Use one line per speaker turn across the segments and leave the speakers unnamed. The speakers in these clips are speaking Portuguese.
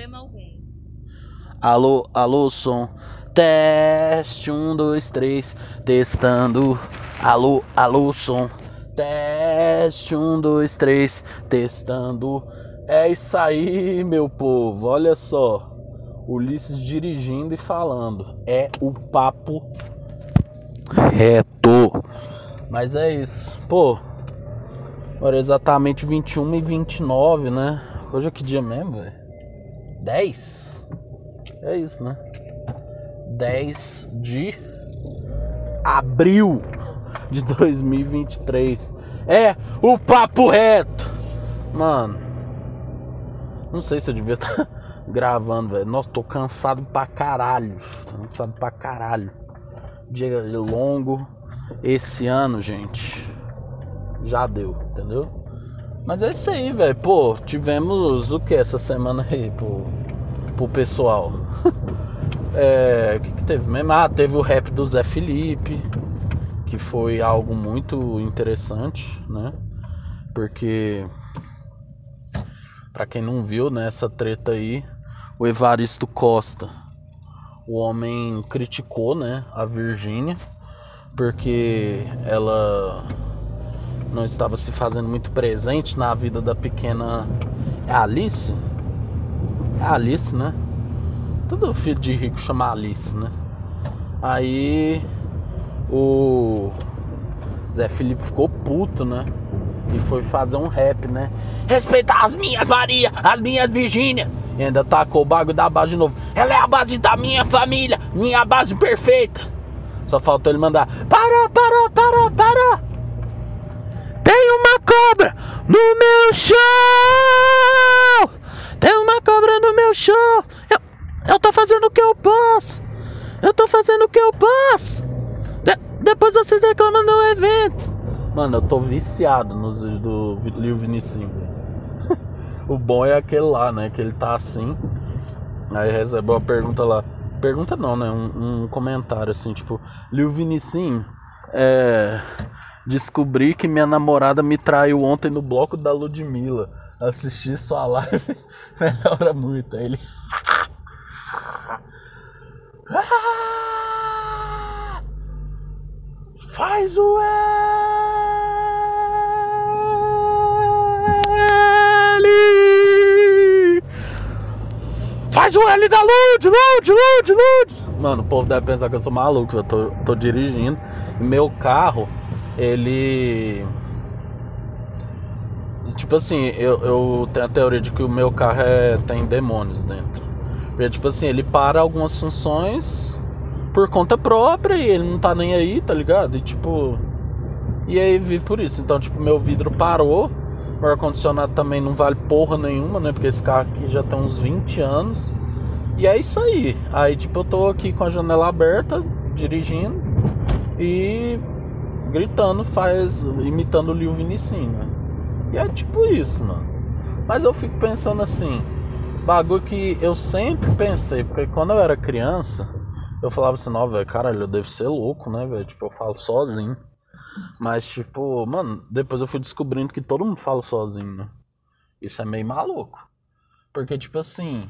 problema algum.
Alô, alô, som. Teste, um, dois, três, testando. Alô, alô, som. Teste, um, dois, três, testando. É isso aí, meu povo. Olha só. Ulisses dirigindo e falando. É o papo reto. Mas é isso. Pô, agora é exatamente 21 e 29, né? Hoje é que dia mesmo, velho? 10? É isso, né? 10 de abril de 2023. É o papo reto. Mano, não sei se eu devia estar gravando, velho. Nossa, tô cansado pra caralho. Tô cansado pra caralho. Dia longo. Esse ano, gente, já deu, entendeu? Mas é isso aí, velho. Pô, tivemos o que essa semana aí pro, pro pessoal? é, o que, que teve mesmo? Ah, teve o rap do Zé Felipe, que foi algo muito interessante, né? Porque, pra quem não viu, né, essa treta aí, o Evaristo Costa, o homem criticou, né, a Virgínia, porque ela não estava se fazendo muito presente na vida da pequena Alice. É Alice, né? Todo filho de rico chama Alice, né? Aí o Zé Felipe ficou puto, né? E foi fazer um rap, né? Respeitar as minhas Maria, as minhas Virgínia. E ainda tacou o bagulho da base de novo. Ela é a base da minha família, minha base perfeita. Só faltou ele mandar: Parou, parou, parou, parou. Tem uma cobra no meu show! Tem uma cobra no meu show! Eu, eu tô fazendo o que eu posso! Eu tô fazendo o que eu posso! De, depois vocês reclamam do evento! Mano, eu tô viciado nos do Lil Vinicinho. o bom é aquele lá, né? Que ele tá assim. Aí recebeu uma pergunta lá. Pergunta não, né? Um, um comentário assim, tipo, Lil Vinicinho, é Descobri que minha namorada me traiu ontem no bloco da Ludmilla. Assisti sua live, melhora muito. Aí ele. Faz o L! Faz o L da Lud, Lud, Lud, Lud! Mano, o povo deve pensar que eu sou maluco, eu tô, tô dirigindo. E meu carro ele. Tipo assim, eu, eu tenho a teoria de que o meu carro é, tem demônios dentro. Porque, tipo assim, ele para algumas funções por conta própria e ele não tá nem aí, tá ligado? E tipo. E aí vive por isso. Então, tipo, meu vidro parou. O ar-condicionado também não vale porra nenhuma, né? Porque esse carro aqui já tem uns 20 anos. E é isso aí. Aí, tipo, eu tô aqui com a janela aberta, dirigindo. E gritando, faz imitando o Lil Vinicinho, né? E é tipo isso, mano. Mas eu fico pensando assim, bagulho que eu sempre pensei, porque quando eu era criança, eu falava assim, não, velho, caralho, eu devo ser louco, né, velho? Tipo, eu falo sozinho. Mas, tipo, mano, depois eu fui descobrindo que todo mundo fala sozinho, né? Isso é meio maluco. Porque, tipo assim,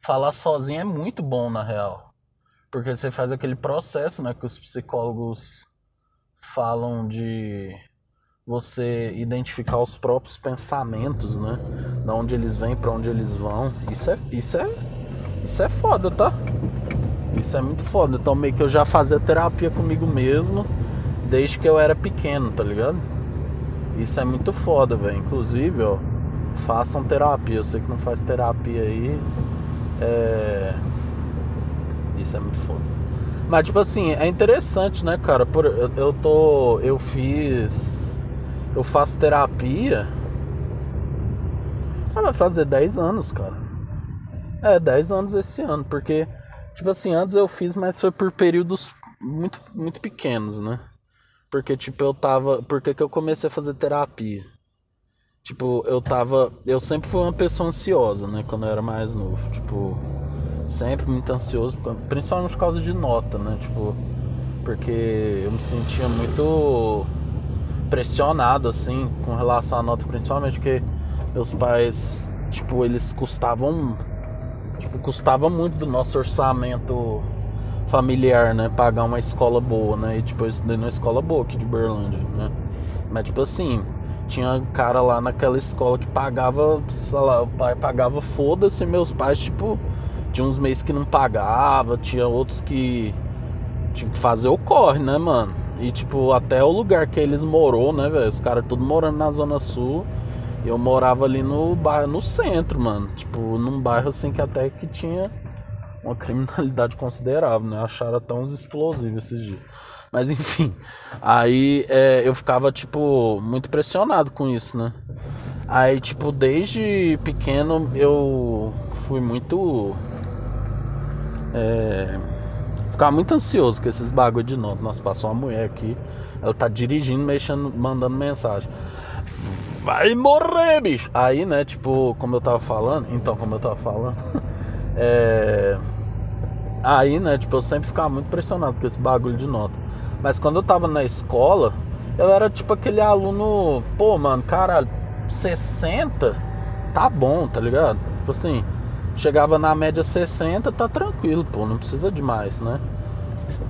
falar sozinho é muito bom, na real. Porque você faz aquele processo, né, que os psicólogos falam de você identificar os próprios pensamentos, né? Da onde eles vêm, para onde eles vão. Isso é, isso é, isso é foda, tá? Isso é muito foda. Então meio que eu já fazia terapia comigo mesmo desde que eu era pequeno, tá ligado? Isso é muito foda, velho. Inclusive, ó, façam terapia. Eu sei que não faz terapia aí. É... Isso é muito foda. Mas, tipo assim, é interessante, né, cara? Por, eu, eu tô. Eu fiz. Eu faço terapia. Ah, vai fazer 10 anos, cara. É, 10 anos esse ano, porque, tipo assim, antes eu fiz, mas foi por períodos muito, muito pequenos, né? Porque, tipo, eu tava. Por que, eu comecei a fazer terapia? Tipo, eu tava. Eu sempre fui uma pessoa ansiosa, né? Quando eu era mais novo. Tipo sempre muito ansioso, principalmente por causa de nota, né? Tipo, porque eu me sentia muito pressionado assim com relação à nota, principalmente porque meus pais, tipo, eles custavam tipo, custava muito do nosso orçamento familiar, né? Pagar uma escola boa, né? E tipo, eu estudei numa escola boa aqui de Berlândia, né? Mas tipo assim, tinha cara lá naquela escola que pagava, sei lá, o pai pagava foda-se, meus pais, tipo, tinha uns meses que não pagava, tinha outros que tinha que fazer o corre, né, mano? E tipo, até o lugar que eles morou, né, velho? Os caras tudo morando na Zona Sul. Eu morava ali no bairro, no centro, mano. Tipo, num bairro assim que até que tinha uma criminalidade considerável, né? Acharam até uns explosivos esses dias. Mas enfim, aí é, eu ficava, tipo, muito pressionado com isso, né? Aí, tipo, desde pequeno eu fui muito. É, ficava muito ansioso com esses bagulho de nota. Nossa, passou uma mulher aqui, ela tá dirigindo, mexendo, mandando mensagem. Vai morrer, bicho! Aí, né, tipo, como eu tava falando, então, como eu tava falando, é. Aí, né, tipo, eu sempre ficava muito pressionado com esse bagulho de nota. Mas quando eu tava na escola, eu era tipo aquele aluno, pô, mano, caralho, 60 tá bom, tá ligado? Tipo assim, chegava na média 60, tá tranquilo, pô, não precisa de mais, né?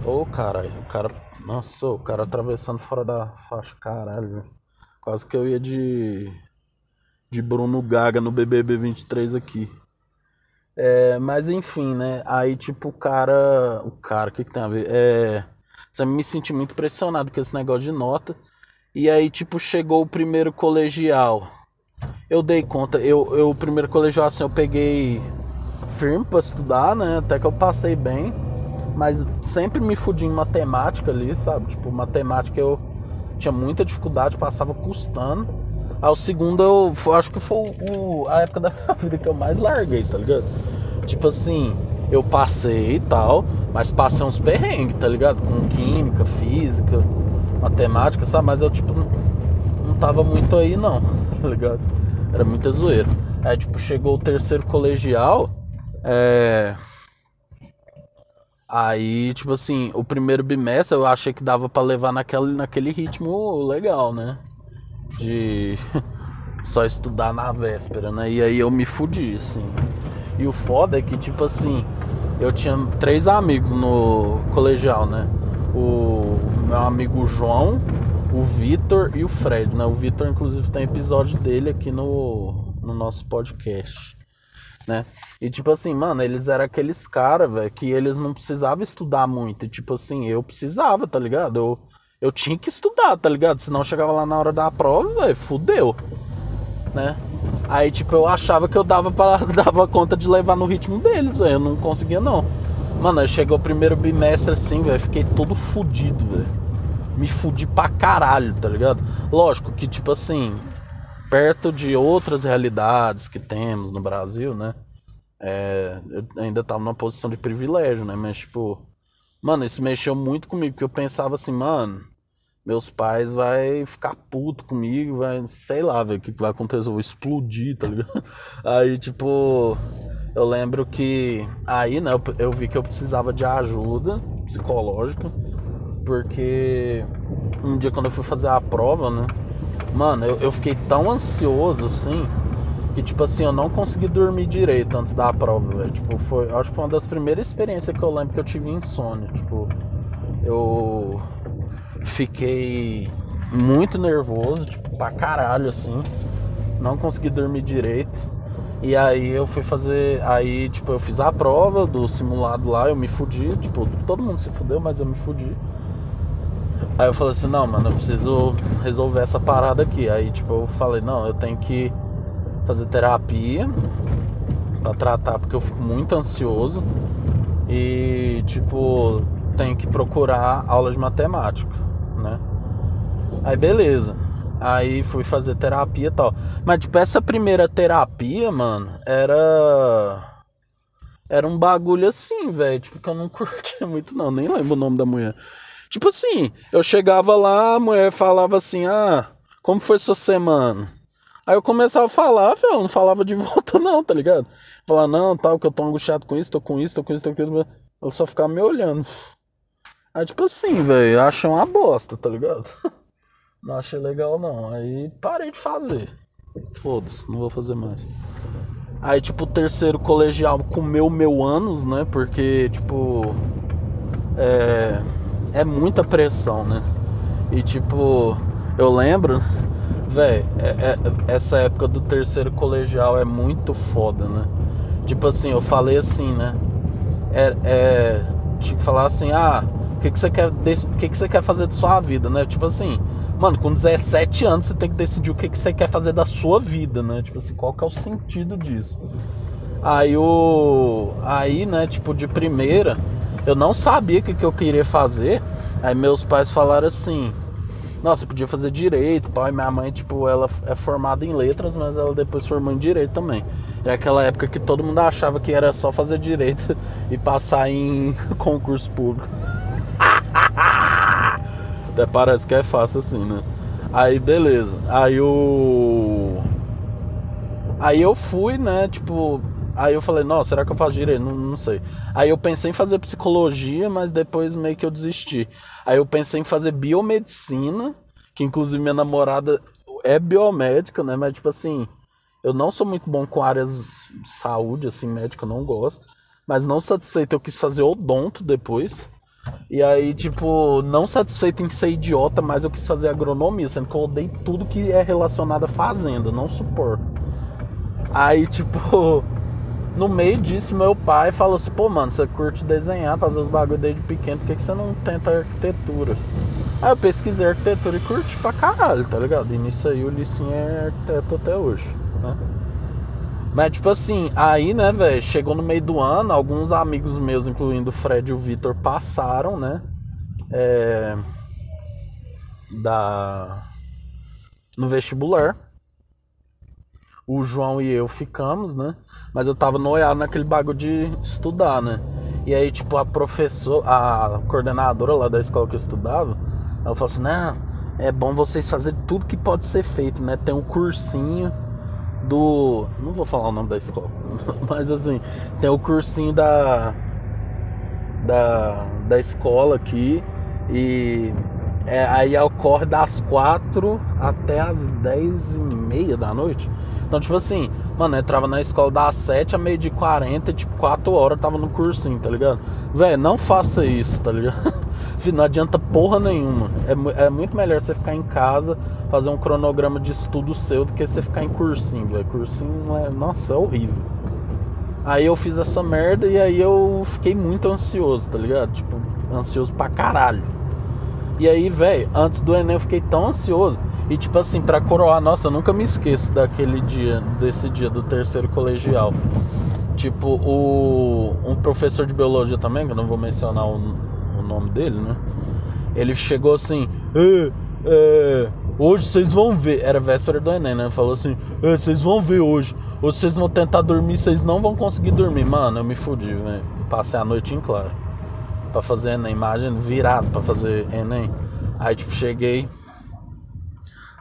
Ô, caralho, o cara, nossa, o cara atravessando fora da faixa, caralho, quase que eu ia de de Bruno Gaga no BBB 23 aqui. É, mas enfim, né? Aí, tipo, o cara. O cara, o que, que tem a ver? É. Você me senti muito pressionado com esse negócio de nota. E aí, tipo, chegou o primeiro colegial. Eu dei conta, eu, eu o primeiro colegial, assim, eu peguei firme pra estudar, né? Até que eu passei bem. Mas sempre me fudi em matemática ali, sabe? Tipo, matemática eu tinha muita dificuldade, passava custando. Aí o segundo eu acho que foi o, a época da minha vida que eu mais larguei, tá ligado? Tipo assim, eu passei e tal, mas passei uns perrengues, tá ligado? Com química, física, matemática, sabe? Mas eu, tipo, não tava muito aí, não, tá ligado? Era muita zoeira. Aí, tipo, chegou o terceiro colegial, é. Aí, tipo assim, o primeiro bimestre eu achei que dava para levar naquele, naquele ritmo legal, né? de só estudar na véspera, né? E aí eu me fudi, assim. E o foda é que, tipo assim, eu tinha três amigos no colegial, né? O meu amigo João, o Vitor e o Fred, né? O Vitor, inclusive, tem episódio dele aqui no, no nosso podcast, né? E, tipo assim, mano, eles eram aqueles caras, velho, que eles não precisavam estudar muito. E, tipo assim, eu precisava, tá ligado? Eu eu tinha que estudar, tá ligado? Senão chegava lá na hora da prova, velho, fudeu. Né? Aí, tipo, eu achava que eu dava, pra, dava conta de levar no ritmo deles, velho. Eu não conseguia, não. Mano, chegou o primeiro bimestre assim, velho. Fiquei todo fudido, velho. Me fudi pra caralho, tá ligado? Lógico que, tipo assim, perto de outras realidades que temos no Brasil, né? É, eu ainda tava numa posição de privilégio, né? Mas, tipo, Mano, isso mexeu muito comigo, porque eu pensava assim, mano, meus pais vai ficar puto comigo, vai, sei lá, velho, o que, vai acontecer, eu vou explodir, tá ligado? Aí, tipo, eu lembro que aí, né, eu, eu vi que eu precisava de ajuda psicológica, porque um dia quando eu fui fazer a prova, né, mano, eu, eu fiquei tão ansioso assim que, tipo assim, eu não consegui dormir direito antes da prova, velho. Tipo, foi, acho que foi uma das primeiras experiências que eu lembro que eu tive insônia. Tipo, eu fiquei muito nervoso, tipo, pra caralho, assim. Não consegui dormir direito. E aí eu fui fazer. Aí, tipo, eu fiz a prova do simulado lá, eu me fudi. Tipo, todo mundo se fudeu, mas eu me fudi. Aí eu falei assim, não, mano, eu preciso resolver essa parada aqui. Aí, tipo, eu falei, não, eu tenho que fazer terapia para tratar porque eu fico muito ansioso e tipo tenho que procurar aula de matemática, né? Aí beleza. Aí fui fazer terapia e tal. Mas tipo essa primeira terapia, mano, era era um bagulho assim, velho, tipo que eu não curtia muito não, nem lembro o nome da mulher. Tipo assim, eu chegava lá, a mulher falava assim: "Ah, como foi sua semana?" Aí eu começava a falar, velho, não falava de volta não, tá ligado? Falar, não, tal, que eu tô angustiado com isso, tô com isso, tô com isso, tô com isso. Eu só ficava me olhando. Aí tipo assim, velho, achei uma bosta, tá ligado? Não achei legal não. Aí parei de fazer. Foda-se, não vou fazer mais. Aí, tipo, o terceiro colegial comeu meu anos, né? Porque, tipo. É. É muita pressão, né? E, tipo, eu lembro. Véi, é, é, essa época do terceiro colegial é muito foda, né? Tipo assim, eu falei assim, né? É. é tinha que falar assim, ah, o que, que você quer. O que, que você quer fazer de sua vida, né? Tipo assim Mano, com 17 anos você tem que decidir o que, que você quer fazer da sua vida, né? Tipo assim, qual que é o sentido disso? Aí o. Aí, né, tipo, de primeira, eu não sabia o que, que eu queria fazer. Aí meus pais falaram assim. Nossa, podia fazer direito, pai. Minha mãe, tipo, ela é formada em letras, mas ela depois formou em direito também. É aquela época que todo mundo achava que era só fazer direito e passar em concurso público. Até parece que é fácil assim, né? Aí beleza. Aí o. Aí eu fui, né? Tipo. Aí eu falei, nossa, será que eu faço direito? Não, não sei. Aí eu pensei em fazer psicologia, mas depois meio que eu desisti. Aí eu pensei em fazer biomedicina, que inclusive minha namorada é biomédica, né? Mas tipo assim, eu não sou muito bom com áreas de saúde, assim, médica, eu não gosto. Mas não satisfeito, eu quis fazer odonto depois. E aí, tipo, não satisfeito em ser idiota, mas eu quis fazer agronomia, sendo que eu odeio tudo que é relacionado a fazenda, não suporto. Aí, tipo, no meio disso, meu pai falou assim: pô, mano, você curte desenhar, fazer os bagulho desde pequeno, por que, que você não tenta arquitetura? Aí eu pesquisei arquitetura e curti pra caralho, tá ligado? E nisso aí o Licinho é arquiteto até hoje, né? Mas, tipo assim, aí, né, velho, chegou no meio do ano, alguns amigos meus, incluindo o Fred e o Vitor, passaram, né? É, da. No vestibular. O João e eu ficamos, né? Mas eu tava noiado naquele bagulho de estudar, né? E aí, tipo, a professora, a coordenadora lá da escola que eu estudava, ela falou assim: não, é bom vocês fazerem tudo que pode ser feito, né? Tem um cursinho do. Não vou falar o nome da escola, mas assim, tem o cursinho da. Da, da escola aqui e é, aí ocorre das 4 até as 10 e meia da noite. Então, tipo assim, mano, eu entrava na escola das 7 a meio de 40, tipo, 4 horas eu tava no cursinho, tá ligado? Velho, não faça isso, tá ligado? não adianta porra nenhuma. É, é, muito melhor você ficar em casa, fazer um cronograma de estudo seu do que você ficar em cursinho, velho. Cursinho é. Nossa, é horrível. Aí eu fiz essa merda e aí eu fiquei muito ansioso, tá ligado? Tipo, ansioso pra caralho. E aí, velho, antes do Enem eu fiquei tão ansioso. E tipo assim, pra coroar, nossa, eu nunca me esqueço daquele dia, desse dia do terceiro colegial. Tipo, o um professor de biologia também, que eu não vou mencionar o, o nome dele, né? Ele chegou assim, é, hoje vocês vão ver. Era véspera do Enem, né? Falou assim, vocês vão ver hoje. Hoje vocês vão tentar dormir, vocês não vão conseguir dormir. Mano, eu me fudi, velho. Passei a noite em claro para fazer Enem, imagina, virado para fazer Enem. Aí, tipo, cheguei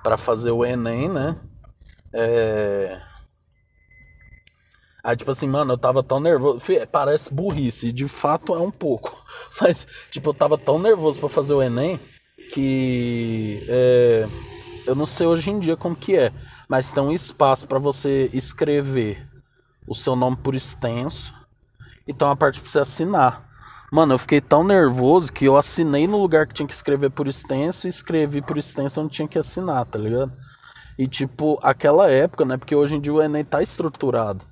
para fazer o Enem, né? É... Aí, tipo assim, mano, eu tava tão nervoso. Parece burrice, de fato é um pouco. Mas, tipo, eu tava tão nervoso para fazer o Enem que. É... Eu não sei hoje em dia como que é. Mas tem um espaço para você escrever o seu nome por extenso. Então a parte pra você assinar. Mano, eu fiquei tão nervoso que eu assinei no lugar que tinha que escrever por extenso e escrevi por extenso onde tinha que assinar, tá ligado? E tipo, aquela época, né? Porque hoje em dia o Enem tá estruturado.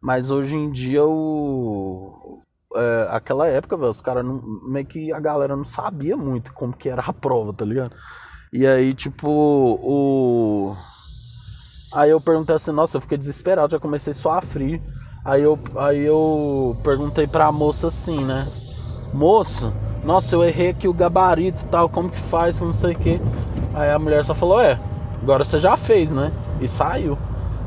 Mas hoje em dia o. É, aquela época, velho, os caras meio que a galera não sabia muito como que era a prova, tá ligado? E aí, tipo, o. Aí eu perguntei assim, nossa, eu fiquei desesperado, já comecei só a frio. Aí eu, aí eu perguntei pra moça assim, né? Moço, nossa, eu errei aqui o gabarito e tal, como que faz, não sei o que. Aí a mulher só falou, é, agora você já fez, né? E saiu.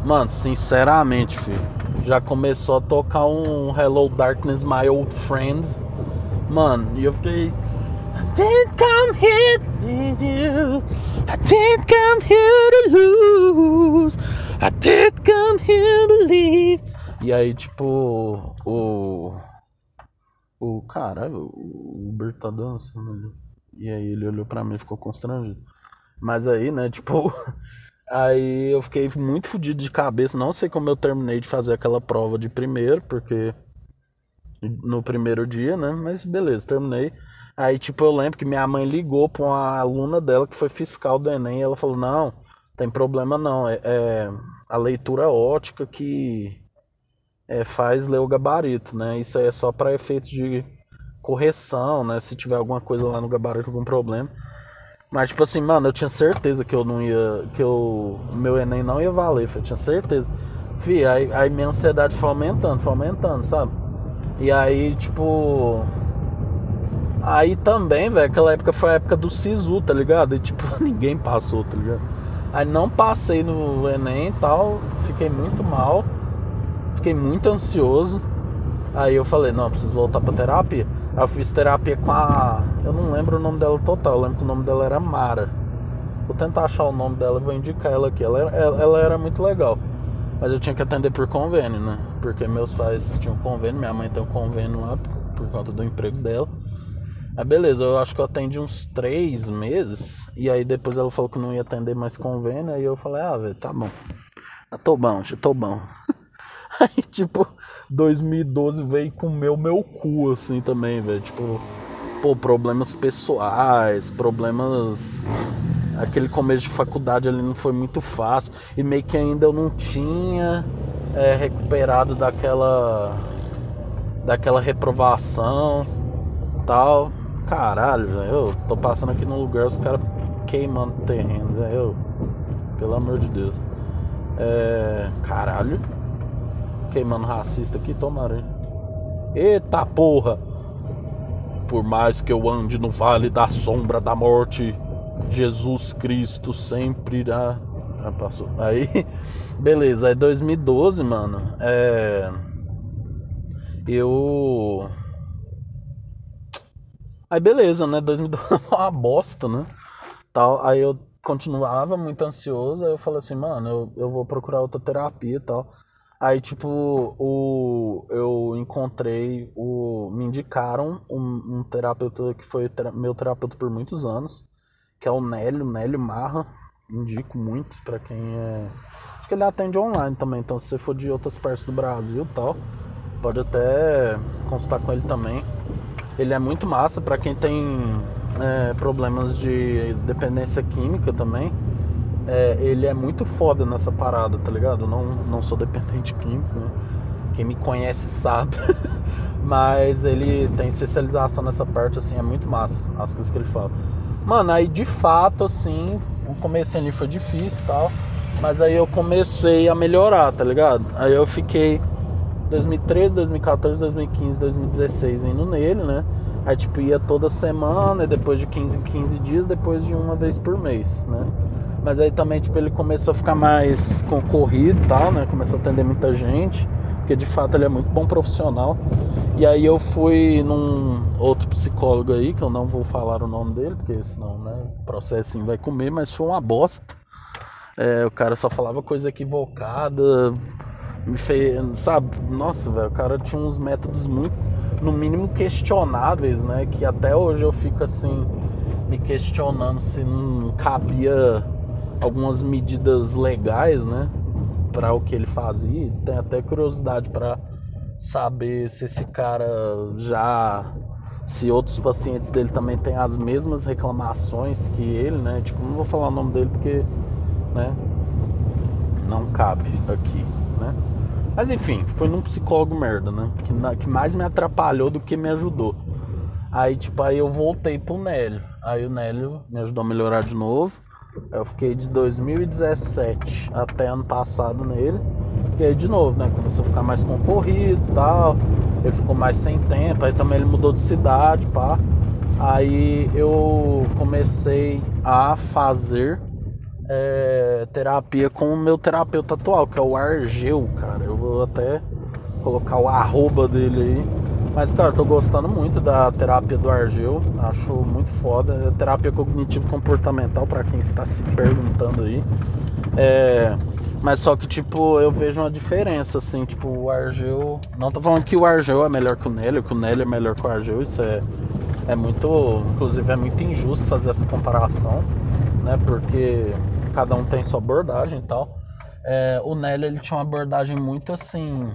Mano, sinceramente, filho, já começou a tocar um Hello Darkness, My Old Friend. Mano, e eu fiquei. I didn't come here to you. I didn't come here to lose. I didn't come here to leave. E aí, tipo, o o caralho, o Uber tá dançando ali. E aí ele olhou pra mim e ficou constrangido. Mas aí, né, tipo, Aí eu fiquei muito fodido de cabeça. Não sei como eu terminei de fazer aquela prova de primeiro, porque no primeiro dia, né? Mas beleza, terminei. Aí, tipo, eu lembro que minha mãe ligou pra uma aluna dela que foi fiscal do Enem e ela falou: Não, tem problema não. É, é a leitura ótica que é, faz ler o gabarito, né? Isso aí é só para efeito de correção, né? Se tiver alguma coisa lá no gabarito, algum problema. Mas, tipo assim, mano, eu tinha certeza que eu não ia. que o meu Enem não ia valer, eu tinha certeza. Fih, aí, aí minha ansiedade foi aumentando, foi aumentando, sabe? E aí, tipo. Aí também, velho, aquela época foi a época do SISU, tá ligado? E tipo, ninguém passou, tá ligado? Aí não passei no Enem e tal, fiquei muito mal, fiquei muito ansioso. Aí eu falei, não, preciso voltar pra terapia. Aí eu fiz terapia com a. Eu não lembro o nome dela total, eu lembro que o nome dela era Mara. Vou tentar achar o nome dela e vou indicar ela aqui. Ela, ela, era muito legal. Mas eu tinha que atender por convênio, né? Porque meus pais tinham convênio, minha mãe tem um convênio lá por, por conta do emprego dela. Aí beleza, eu acho que eu atendi uns três meses. E aí depois ela falou que não ia atender mais convênio. Aí eu falei, ah, velho, tá bom. Ah, tô bom, tô bom. Aí, tipo, 2012 veio comer o meu cu, assim, também, velho. Tipo, pô, problemas pessoais, problemas. Aquele começo de faculdade ali não foi muito fácil. E meio que ainda eu não tinha é, recuperado daquela. daquela reprovação tal. Caralho, velho. Eu tô passando aqui num lugar, os caras queimando terreno, velho. Pelo amor de Deus. É. Caralho queimando racista aqui, tomara. Eita porra! Por mais que eu ande no vale da sombra da morte, Jesus Cristo sempre irá. Já passou. Aí, beleza, é 2012, mano. É. Eu. Aí, beleza, né? 2012 é uma bosta, né? Tal. Aí eu continuava muito ansioso. Aí eu falei assim, mano, eu, eu vou procurar outra terapia e tal. Aí, tipo, o, eu encontrei, o, me indicaram um, um terapeuta que foi meu terapeuta por muitos anos, que é o Nélio, Nélio Marra. Indico muito para quem é. Acho que ele atende online também, então se você for de outras partes do Brasil tal, pode até consultar com ele também. Ele é muito massa para quem tem é, problemas de dependência química também é, ele é muito foda nessa parada, tá ligado? Não, não sou dependente químico, né? Quem me conhece sabe. Mas ele tem especialização nessa parte, assim, é muito massa as coisas que ele fala. Mano, aí de fato, assim, o começo ali foi difícil e tal. Mas aí eu comecei a melhorar, tá ligado? Aí eu fiquei 2013, 2014, 2015, 2016 indo nele, né? Aí tipo ia toda semana, e depois de 15 em 15 dias, depois de uma vez por mês, né? Mas aí também, tipo, ele começou a ficar mais concorrido e tal, né? Começou a atender muita gente, porque de fato ele é muito bom profissional. E aí eu fui num outro psicólogo aí, que eu não vou falar o nome dele, porque senão, né, o processinho vai comer, mas foi uma bosta. É, o cara só falava coisa equivocada, me fez, sabe? Nossa, velho, o cara tinha uns métodos muito, no mínimo questionáveis, né? Que até hoje eu fico assim, me questionando se não cabia algumas medidas legais, né, para o que ele fazia. Tem até curiosidade para saber se esse cara já se outros pacientes dele também têm as mesmas reclamações que ele, né? Tipo, não vou falar o nome dele porque, né, não cabe aqui, né? Mas enfim, foi num psicólogo merda, né? Que, que mais me atrapalhou do que me ajudou. Aí, tipo, aí eu voltei pro Nélio. Aí o Nélio me ajudou a melhorar de novo. Eu fiquei de 2017 até ano passado nele. E aí de novo, né? Começou a ficar mais concorrido e tal. Ele ficou mais sem tempo. Aí também ele mudou de cidade, pá. Aí eu comecei a fazer é, terapia com o meu terapeuta atual, que é o Argeu, cara. Eu até colocar o arroba dele aí mas, cara, tô gostando muito da terapia do Argel. Acho muito foda. É terapia cognitivo-comportamental, para quem está se perguntando aí. É, mas só que, tipo, eu vejo uma diferença, assim, tipo, o Argel. Não tô falando que o Argel é melhor que o Nélio, que o Nélio é melhor que o Argel, isso é, é muito. Inclusive, é muito injusto fazer essa comparação, né? Porque cada um tem sua abordagem e tal. É, o Nélio ele tinha uma abordagem muito assim.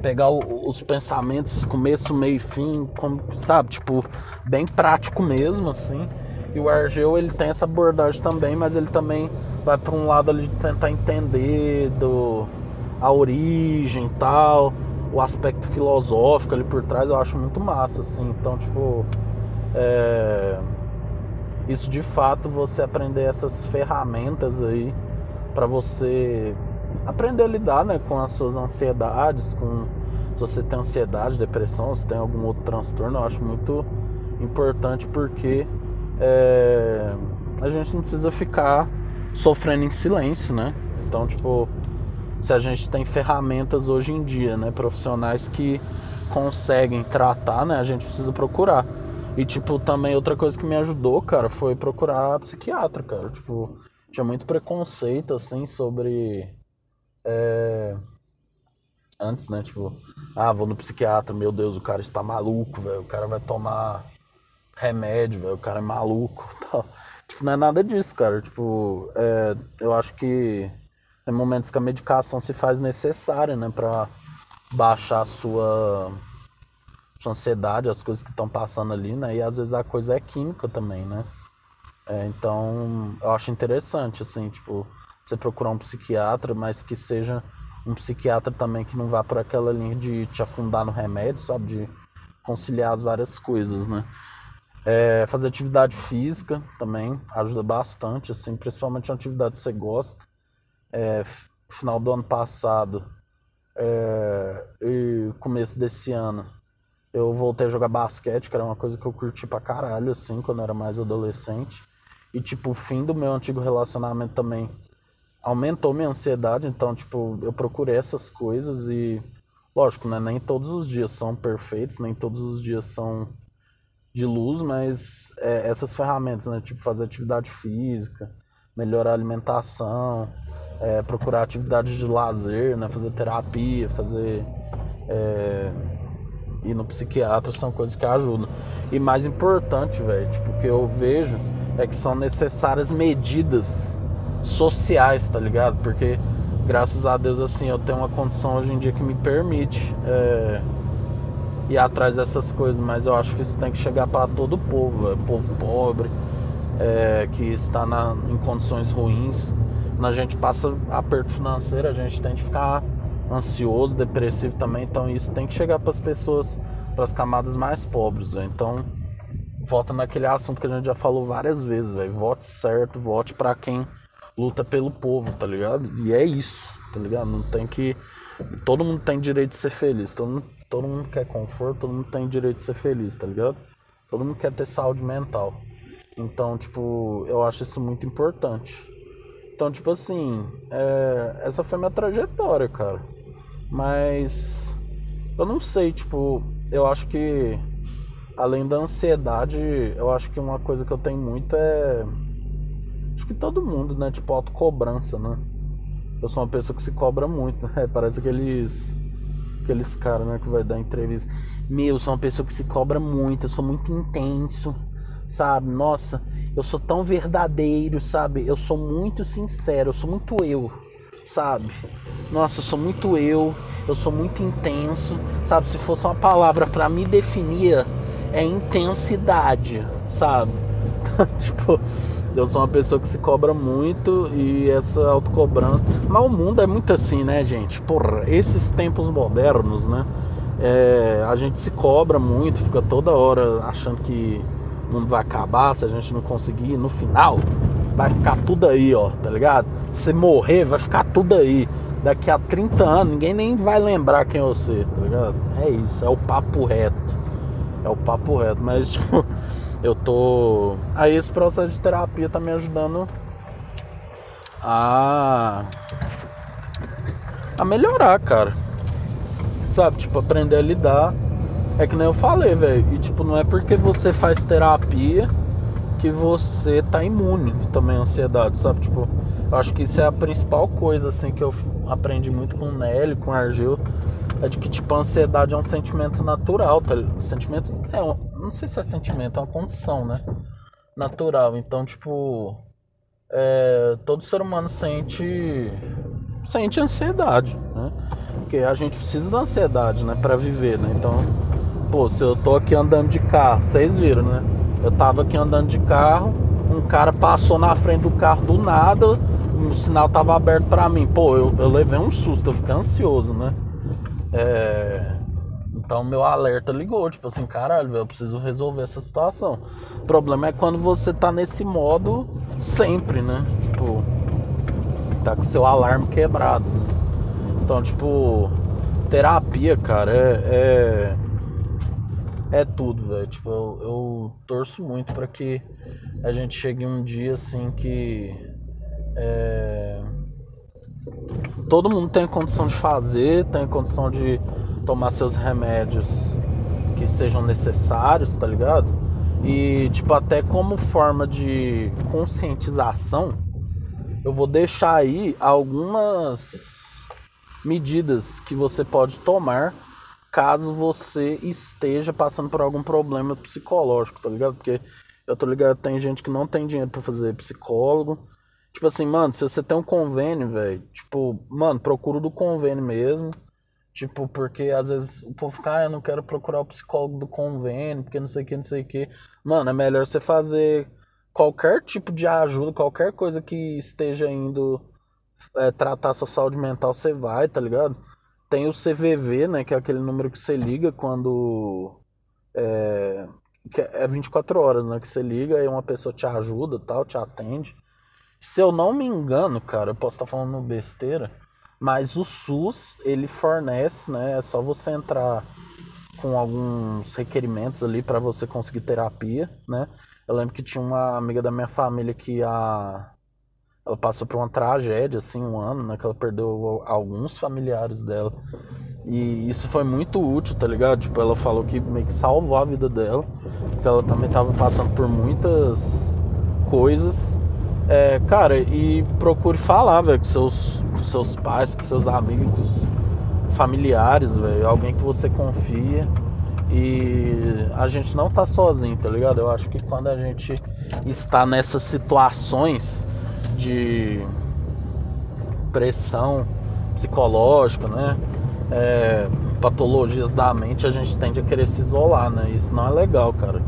Pegar o, os pensamentos, começo, meio e fim, como, sabe? Tipo, bem prático mesmo, assim. E o Argel ele tem essa abordagem também, mas ele também vai para um lado ali de tentar entender do, a origem tal, o aspecto filosófico ali por trás, eu acho muito massa, assim. Então, tipo, é, isso de fato você aprender essas ferramentas aí para você aprender a lidar né, com as suas ansiedades, com se você tem ansiedade, depressão, se tem algum outro transtorno, eu acho muito importante porque é, a gente não precisa ficar sofrendo em silêncio, né? Então, tipo, se a gente tem ferramentas hoje em dia, né, profissionais que conseguem tratar, né, a gente precisa procurar. E, tipo, também outra coisa que me ajudou, cara, foi procurar psiquiatra, cara. Tipo, tinha muito preconceito, assim, sobre. É... Antes, né? Tipo, ah, vou no psiquiatra, meu Deus, o cara está maluco, velho. O cara vai tomar remédio, velho. O cara é maluco tal. Tipo, não é nada disso, cara. Tipo, é... eu acho que tem momentos que a medicação se faz necessária, né? Pra baixar a sua sua ansiedade, as coisas que estão passando ali, né? E às vezes a coisa é química também, né? É, então, eu acho interessante, assim, tipo, você procurar um psiquiatra, mas que seja um psiquiatra também que não vá por aquela linha de te afundar no remédio, sabe? De conciliar as várias coisas, né? É, fazer atividade física também ajuda bastante, assim, principalmente uma atividade que você gosta. É, final do ano passado é, e começo desse ano, eu voltei a jogar basquete, que era uma coisa que eu curti pra caralho, assim, quando eu era mais adolescente. E, tipo, o fim do meu antigo relacionamento também aumentou minha ansiedade. Então, tipo, eu procurei essas coisas e, lógico, né? Nem todos os dias são perfeitos, nem todos os dias são de luz, mas é, essas ferramentas, né? Tipo, fazer atividade física, melhorar a alimentação, é, procurar atividades de lazer, né? Fazer terapia, fazer. É, ir no psiquiatra são coisas que ajudam. E mais importante, velho, tipo, que eu vejo é que são necessárias medidas sociais, tá ligado? Porque graças a Deus assim eu tenho uma condição hoje em dia que me permite é, ir atrás dessas coisas, mas eu acho que isso tem que chegar para todo o povo, é, povo pobre, é, que está na, em condições ruins. Quando a gente passa aperto financeiro, a gente tem que ficar ansioso, depressivo também, então isso tem que chegar para as pessoas, para as camadas mais pobres. Véio. Então volta naquele assunto que a gente já falou várias vezes, velho. Vote certo, vote para quem luta pelo povo, tá ligado? E é isso, tá ligado? Não tem que. Todo mundo tem direito de ser feliz. Todo mundo, todo mundo quer conforto, todo mundo tem direito de ser feliz, tá ligado? Todo mundo quer ter saúde mental. Então, tipo, eu acho isso muito importante. Então, tipo assim, é... essa foi minha trajetória, cara. Mas eu não sei, tipo, eu acho que além da ansiedade, eu acho que uma coisa que eu tenho muito é. Acho que todo mundo, né? Tipo, autocobrança, né? Eu sou uma pessoa que se cobra muito, né? Parece aqueles. Aqueles caras, né? Que vai dar entrevista. Meu, eu sou uma pessoa que se cobra muito, eu sou muito intenso, sabe? Nossa, eu sou tão verdadeiro, sabe? Eu sou muito sincero, eu sou muito eu, sabe? Nossa, eu sou muito eu, eu sou muito intenso, sabe? Se fosse uma palavra para me definir, é intensidade, sabe? tipo, eu sou uma pessoa que se cobra muito e essa autocobrança. Mas o mundo é muito assim, né, gente? Porra, esses tempos modernos, né? É, a gente se cobra muito, fica toda hora achando que o mundo vai acabar se a gente não conseguir. No final, vai ficar tudo aí, ó, tá ligado? Se morrer, vai ficar tudo aí. Daqui a 30 anos, ninguém nem vai lembrar quem é você, tá ligado? É isso, é o papo reto. É o papo reto, mas tipo, eu tô. Aí esse processo de terapia tá me ajudando a. a melhorar, cara. Sabe, tipo, aprender a lidar. É que nem eu falei, velho. E tipo, não é porque você faz terapia que você tá imune também à ansiedade, sabe? Tipo, eu acho que isso é a principal coisa, assim, que eu aprendi muito com o Nelly, com o Argel é de que tipo a ansiedade é um sentimento natural, tá? Um sentimento é, não sei se é sentimento, é uma condição, né? Natural. Então, tipo, é, todo ser humano sente sente ansiedade, né? Porque a gente precisa da ansiedade, né, para viver, né? Então, pô, se eu tô aqui andando de carro, vocês viram, né? Eu tava aqui andando de carro, um cara passou na frente do carro do nada, o sinal tava aberto para mim. Pô, eu, eu levei um susto, eu fiquei ansioso, né? É... Então meu alerta ligou, tipo assim, caralho, eu preciso resolver essa situação. O problema é quando você tá nesse modo sempre, né? Tipo, tá com seu alarme quebrado. Então, tipo, terapia, cara, é. É, é tudo, velho. Tipo, eu, eu, torço muito para que a gente chegue um dia assim que. É, todo mundo tem condição de fazer, tem condição de tomar seus remédios que sejam necessários, tá ligado? E, tipo, até como forma de conscientização, eu vou deixar aí algumas medidas que você pode tomar caso você esteja passando por algum problema psicológico, tá ligado? Porque eu tô ligado, tem gente que não tem dinheiro para fazer psicólogo. Tipo assim, mano, se você tem um convênio, velho, tipo, mano, procura do convênio mesmo Tipo, porque às vezes o povo fica, ah, eu não quero procurar o psicólogo do convênio, porque não sei o que, não sei o que. Mano, é melhor você fazer qualquer tipo de ajuda, qualquer coisa que esteja indo é, tratar sua saúde mental, você vai, tá ligado? Tem o CVV, né, que é aquele número que você liga quando. É, que é 24 horas, né, que você liga e uma pessoa te ajuda tal, te atende. Se eu não me engano, cara, eu posso estar falando besteira mas o SUS, ele fornece, né? É só você entrar com alguns requerimentos ali para você conseguir terapia, né? Eu lembro que tinha uma amiga da minha família que a ela passou por uma tragédia assim um ano, né, que ela perdeu alguns familiares dela. E isso foi muito útil, tá ligado? Tipo, ela falou que meio que salvou a vida dela, porque ela também tava passando por muitas coisas é, cara, e procure falar, velho, com seus, com seus pais, com seus amigos, familiares, velho, alguém que você confia. E a gente não tá sozinho, tá ligado? Eu acho que quando a gente está nessas situações de pressão psicológica, né? É, patologias da mente, a gente tende a querer se isolar, né? Isso não é legal, cara.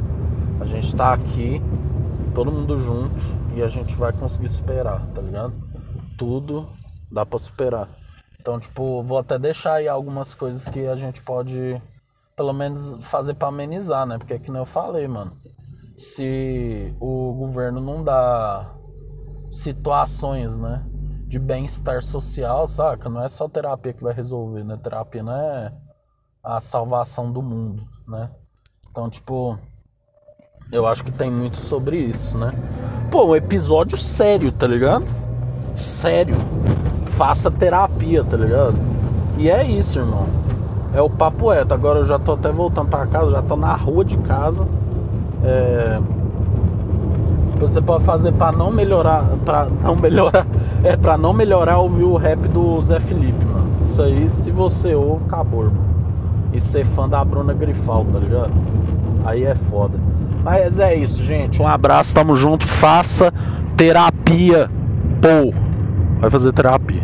A gente tá aqui, todo mundo junto, e a gente vai conseguir superar, tá ligado? Tudo dá para superar. Então, tipo, vou até deixar aí algumas coisas que a gente pode pelo menos fazer para amenizar, né? Porque é que nem eu falei, mano. Se o governo não dá situações, né, de bem-estar social, saca? Não é só terapia que vai resolver, né? Terapia não é a salvação do mundo, né? Então, tipo, eu acho que tem muito sobre isso, né? Pô, um episódio sério, tá ligado? Sério. Faça terapia, tá ligado? E é isso, irmão. É o papo reto. Agora eu já tô até voltando para casa, já tô na rua de casa. É... Você pode fazer para não melhorar, para não melhorar, é para não melhorar ouvir o rap do Zé Felipe, mano. Isso aí, se você ouve, acabou, irmão. E ser fã da Bruna Grifal, tá ligado? Aí é foda. Mas é isso, gente. Um abraço, tamo junto. Faça terapia. Pô, vai fazer terapia.